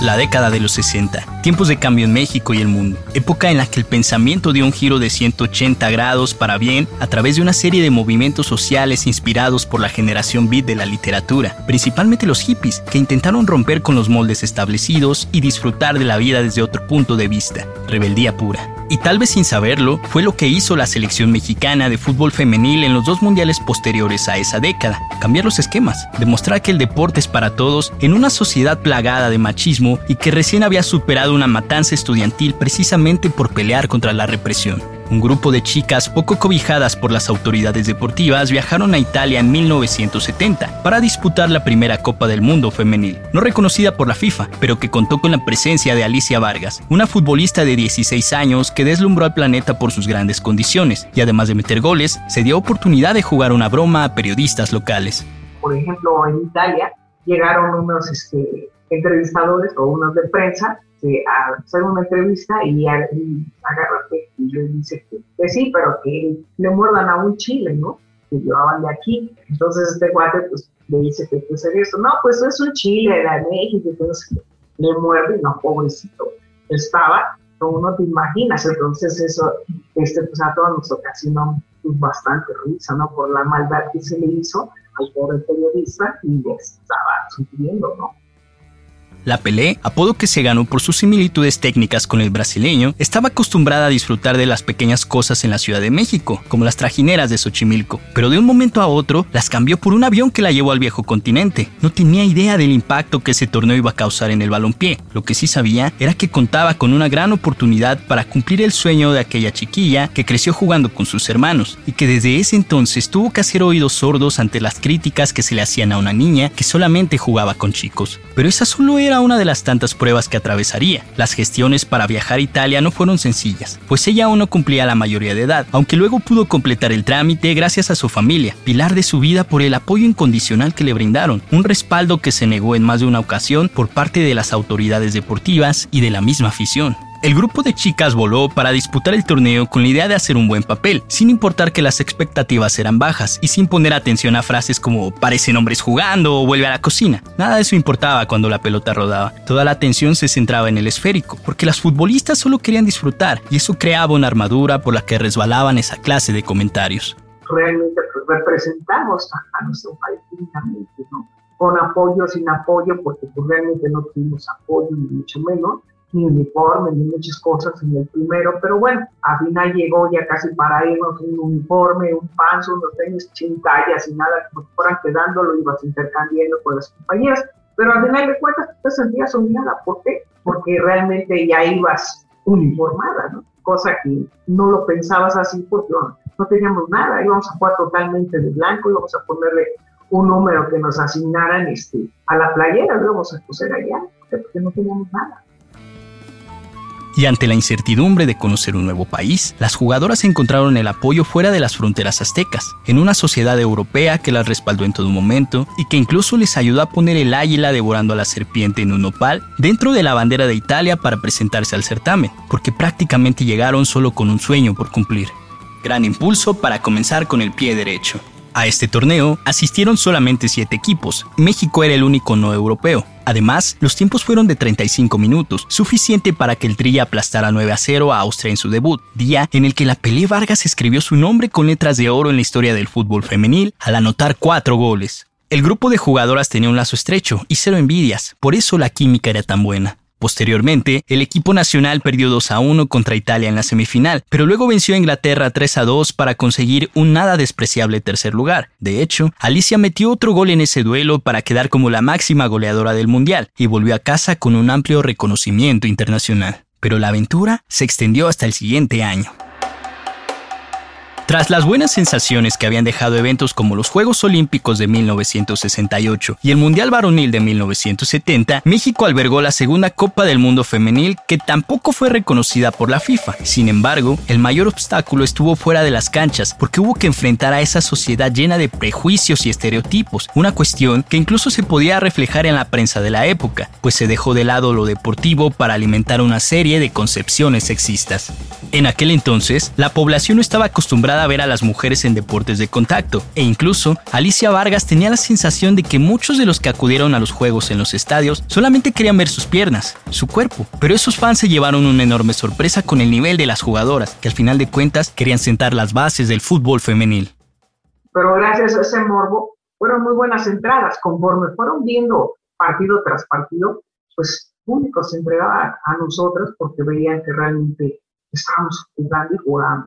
La década de los 60, tiempos de cambio en México y el mundo, época en la que el pensamiento dio un giro de 180 grados para bien a través de una serie de movimientos sociales inspirados por la generación beat de la literatura, principalmente los hippies, que intentaron romper con los moldes establecidos y disfrutar de la vida desde otro punto de vista, rebeldía pura. Y tal vez sin saberlo, fue lo que hizo la selección mexicana de fútbol femenil en los dos mundiales posteriores a esa década, cambiar los esquemas, demostrar que el deporte es para todos en una sociedad plagada de machismo y que recién había superado una matanza estudiantil precisamente por pelear contra la represión. Un grupo de chicas poco cobijadas por las autoridades deportivas viajaron a Italia en 1970 para disputar la primera Copa del Mundo femenil, no reconocida por la FIFA, pero que contó con la presencia de Alicia Vargas, una futbolista de 16 años que deslumbró al planeta por sus grandes condiciones y además de meter goles, se dio oportunidad de jugar una broma a periodistas locales. Por ejemplo, en Italia llegaron unos este, entrevistadores o unos de prensa a hacer una entrevista y, y agárrate y le dice que, sí, pero que le muerdan a un chile, ¿no? Que llevaban de aquí. Entonces este guate pues le dice que pues eso, no, pues es un chile de México, entonces le muerde y no, pobrecito. Estaba, como no te imaginas, entonces eso, este, pues a todos nos ocasionó pues, bastante risa, ¿no? Por la maldad que se le hizo al pobre periodista y estaba sufriendo, ¿no? La Pelé, apodo que se ganó por sus similitudes técnicas con el brasileño, estaba acostumbrada a disfrutar de las pequeñas cosas en la Ciudad de México, como las trajineras de Xochimilco, pero de un momento a otro las cambió por un avión que la llevó al viejo continente. No tenía idea del impacto que ese torneo iba a causar en el balompié. Lo que sí sabía era que contaba con una gran oportunidad para cumplir el sueño de aquella chiquilla que creció jugando con sus hermanos y que desde ese entonces tuvo que hacer oídos sordos ante las críticas que se le hacían a una niña que solamente jugaba con chicos. Pero esa solo era una de las tantas pruebas que atravesaría. Las gestiones para viajar a Italia no fueron sencillas, pues ella aún no cumplía la mayoría de edad, aunque luego pudo completar el trámite gracias a su familia, pilar de su vida por el apoyo incondicional que le brindaron, un respaldo que se negó en más de una ocasión por parte de las autoridades deportivas y de la misma afición. El grupo de chicas voló para disputar el torneo con la idea de hacer un buen papel, sin importar que las expectativas eran bajas y sin poner atención a frases como parecen hombres jugando o vuelve a la cocina. Nada de eso importaba cuando la pelota rodaba. Toda la atención se centraba en el esférico, porque las futbolistas solo querían disfrutar y eso creaba una armadura por la que resbalaban esa clase de comentarios. Realmente pues, representamos a, nuestro país ¿no? Con apoyo, sin apoyo, porque pues, realmente no tuvimos apoyo, ni mucho menos ni uniforme, ni muchas cosas en el primero, pero bueno, al final llegó ya casi para irnos un uniforme, un panzo, unos tenis sin tallas y nada que fueran quedando, lo ibas intercambiando con las compañías, pero al final de cuentas te sentías humillada, ¿por qué? Porque realmente ya ibas uniformada, ¿no? Cosa que no lo pensabas así porque no, no teníamos nada, íbamos a jugar totalmente de blanco, íbamos a ponerle un número que nos asignaran este, a la playera, lo íbamos a coser allá, porque no teníamos nada. Y ante la incertidumbre de conocer un nuevo país, las jugadoras encontraron el apoyo fuera de las fronteras aztecas, en una sociedad europea que las respaldó en todo momento y que incluso les ayudó a poner el águila devorando a la serpiente en un nopal dentro de la bandera de Italia para presentarse al certamen, porque prácticamente llegaron solo con un sueño por cumplir. Gran impulso para comenzar con el pie derecho. A este torneo asistieron solamente siete equipos. México era el único no europeo. Además, los tiempos fueron de 35 minutos, suficiente para que el Tri aplastara 9 a 0 a Austria en su debut, día en el que la Pelé Vargas escribió su nombre con letras de oro en la historia del fútbol femenil al anotar cuatro goles. El grupo de jugadoras tenía un lazo estrecho y cero envidias, por eso la química era tan buena. Posteriormente, el equipo nacional perdió 2 a 1 contra Italia en la semifinal, pero luego venció a Inglaterra 3 a 2 para conseguir un nada despreciable tercer lugar. De hecho, Alicia metió otro gol en ese duelo para quedar como la máxima goleadora del Mundial y volvió a casa con un amplio reconocimiento internacional. Pero la aventura se extendió hasta el siguiente año. Tras las buenas sensaciones que habían dejado eventos como los Juegos Olímpicos de 1968 y el Mundial Varonil de 1970, México albergó la segunda Copa del Mundo Femenil que tampoco fue reconocida por la FIFA. Sin embargo, el mayor obstáculo estuvo fuera de las canchas porque hubo que enfrentar a esa sociedad llena de prejuicios y estereotipos, una cuestión que incluso se podía reflejar en la prensa de la época, pues se dejó de lado lo deportivo para alimentar una serie de concepciones sexistas. En aquel entonces, la población no estaba acostumbrada a ver a las mujeres en deportes de contacto, e incluso Alicia Vargas tenía la sensación de que muchos de los que acudieron a los juegos en los estadios solamente querían ver sus piernas, su cuerpo, pero esos fans se llevaron una enorme sorpresa con el nivel de las jugadoras, que al final de cuentas querían sentar las bases del fútbol femenil. Pero gracias a ese morbo fueron muy buenas entradas, conforme fueron viendo partido tras partido, pues público se entregaba a nosotras porque veían que realmente estábamos jugando y jugando.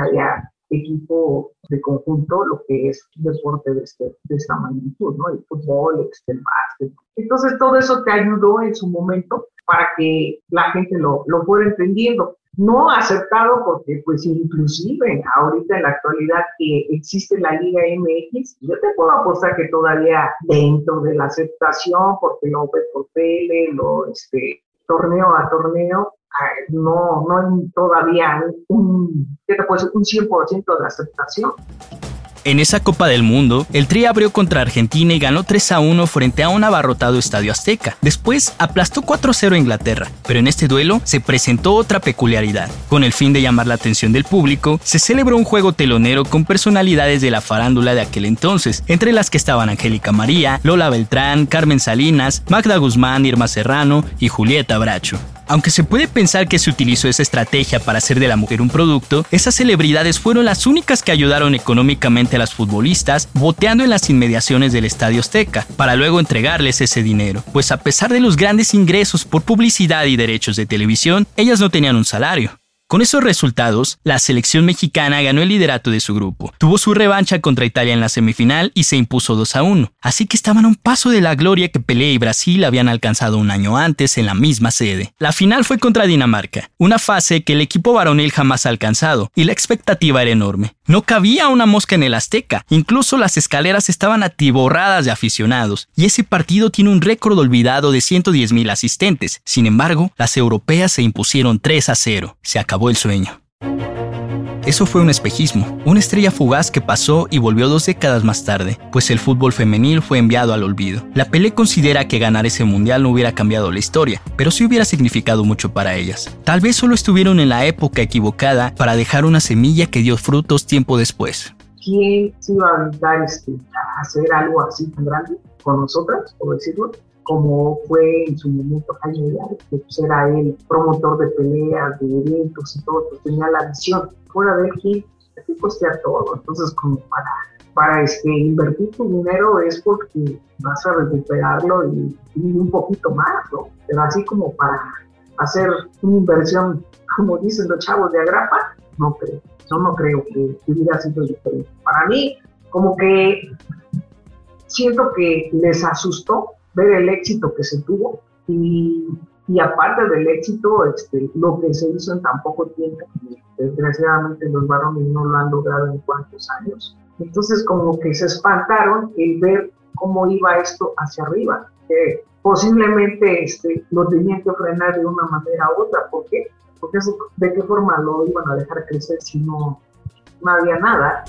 Había equipo de conjunto, lo que es deporte de, este, de esta magnitud, ¿no? El fútbol, el básquet. Entonces todo eso te ayudó en su momento para que la gente lo, lo fuera entendiendo no aceptado porque pues inclusive ahorita en la actualidad que existe la Liga MX, yo te puedo apostar que todavía dentro de la aceptación, porque lo ve por tele, lo este, torneo a torneo, no, no hay todavía un, ¿qué te puedo decir? un 100% de aceptación. En esa Copa del Mundo, el Tri abrió contra Argentina y ganó 3 a 1 frente a un abarrotado Estadio Azteca. Después aplastó 4 a 0 a Inglaterra, pero en este duelo se presentó otra peculiaridad. Con el fin de llamar la atención del público, se celebró un juego telonero con personalidades de la farándula de aquel entonces, entre las que estaban Angélica María, Lola Beltrán, Carmen Salinas, Magda Guzmán, Irma Serrano y Julieta Bracho. Aunque se puede pensar que se utilizó esa estrategia para hacer de la mujer un producto, esas celebridades fueron las únicas que ayudaron económicamente a las futbolistas boteando en las inmediaciones del Estadio Azteca, para luego entregarles ese dinero, pues a pesar de los grandes ingresos por publicidad y derechos de televisión, ellas no tenían un salario. Con esos resultados, la selección mexicana ganó el liderato de su grupo, tuvo su revancha contra Italia en la semifinal y se impuso 2 a 1, así que estaban a un paso de la gloria que Pelé y Brasil habían alcanzado un año antes en la misma sede. La final fue contra Dinamarca, una fase que el equipo varonil jamás ha alcanzado, y la expectativa era enorme. No cabía una mosca en el Azteca, incluso las escaleras estaban atiborradas de aficionados, y ese partido tiene un récord olvidado de 110.000 asistentes. Sin embargo, las europeas se impusieron 3 a 0. Se acabó el sueño. Eso fue un espejismo, una estrella fugaz que pasó y volvió dos décadas más tarde, pues el fútbol femenil fue enviado al olvido. La Pelé considera que ganar ese mundial no hubiera cambiado la historia, pero sí hubiera significado mucho para ellas. Tal vez solo estuvieron en la época equivocada para dejar una semilla que dio frutos tiempo después. ¿Quién se iba a este, a hacer algo así tan grande con nosotras? Como fue en su momento Jaime que pues era el promotor de peleas, de eventos y todo, pues tenía la visión. Fuera de aquí, aquí costear todo. Entonces, como para, para este, invertir tu dinero es porque vas a recuperarlo y, un poquito más, ¿no? Pero así como para hacer una inversión, como dicen los chavos de agrapa, no creo. Yo no creo que hubiera sido diferente. Para mí, como que siento que les asustó ver el éxito que se tuvo y, y aparte del éxito, este, lo que se hizo en tan poco tiempo, desgraciadamente los varones no lo han logrado en cuantos años. Entonces como que se espantaron el ver cómo iba esto hacia arriba. que posiblemente este, lo tenían que frenar de una manera u otra. ¿Por qué? Porque eso, de qué forma lo iban a dejar crecer si no, no había nada.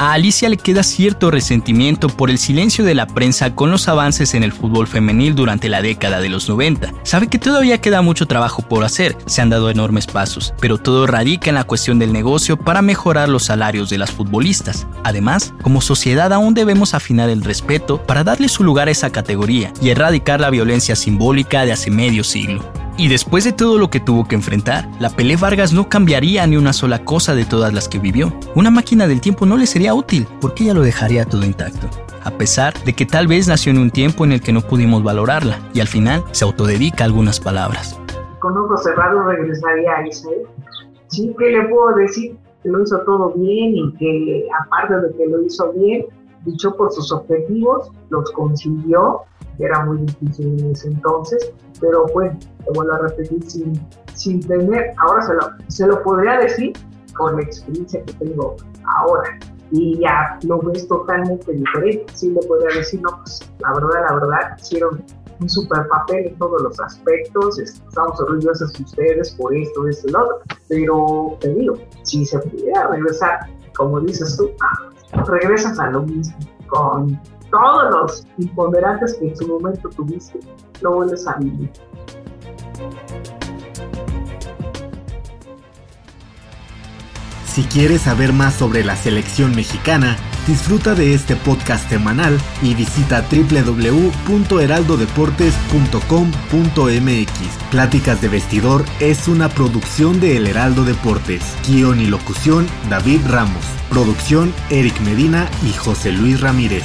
A Alicia le queda cierto resentimiento por el silencio de la prensa con los avances en el fútbol femenil durante la década de los 90. Sabe que todavía queda mucho trabajo por hacer, se han dado enormes pasos, pero todo radica en la cuestión del negocio para mejorar los salarios de las futbolistas. Además, como sociedad aún debemos afinar el respeto para darle su lugar a esa categoría y erradicar la violencia simbólica de hace medio siglo. Y después de todo lo que tuvo que enfrentar, la Pelé Vargas no cambiaría ni una sola cosa de todas las que vivió. Una máquina del tiempo no le sería útil, porque ella lo dejaría todo intacto. A pesar de que tal vez nació en un tiempo en el que no pudimos valorarla, y al final se autodedica algunas palabras. Con ojos cerrados regresaría a Israel. Sí que le puedo decir que lo hizo todo bien y que aparte de que lo hizo bien, luchó por sus objetivos, los consiguió, era muy difícil en ese entonces, pero te vuelvo a repetir, sin, sin tener, ahora se lo, se lo podría decir con la experiencia que tengo ahora y ya lo ves totalmente diferente. Sí le podría decir, no, pues la verdad, la verdad, hicieron un super papel en todos los aspectos, estamos orgullosos de ustedes por esto, esto y lo otro, pero te digo, si se pudiera regresar, como dices tú, ah, regresas a lo mismo, con todos los imponderantes que en su momento tuviste, lo vuelves a vivir. Si quieres saber más sobre la selección mexicana, disfruta de este podcast semanal y visita www.heraldodeportes.com.mx. Pláticas de vestidor es una producción de El Heraldo Deportes. Guión y locución David Ramos. Producción Eric Medina y José Luis Ramírez.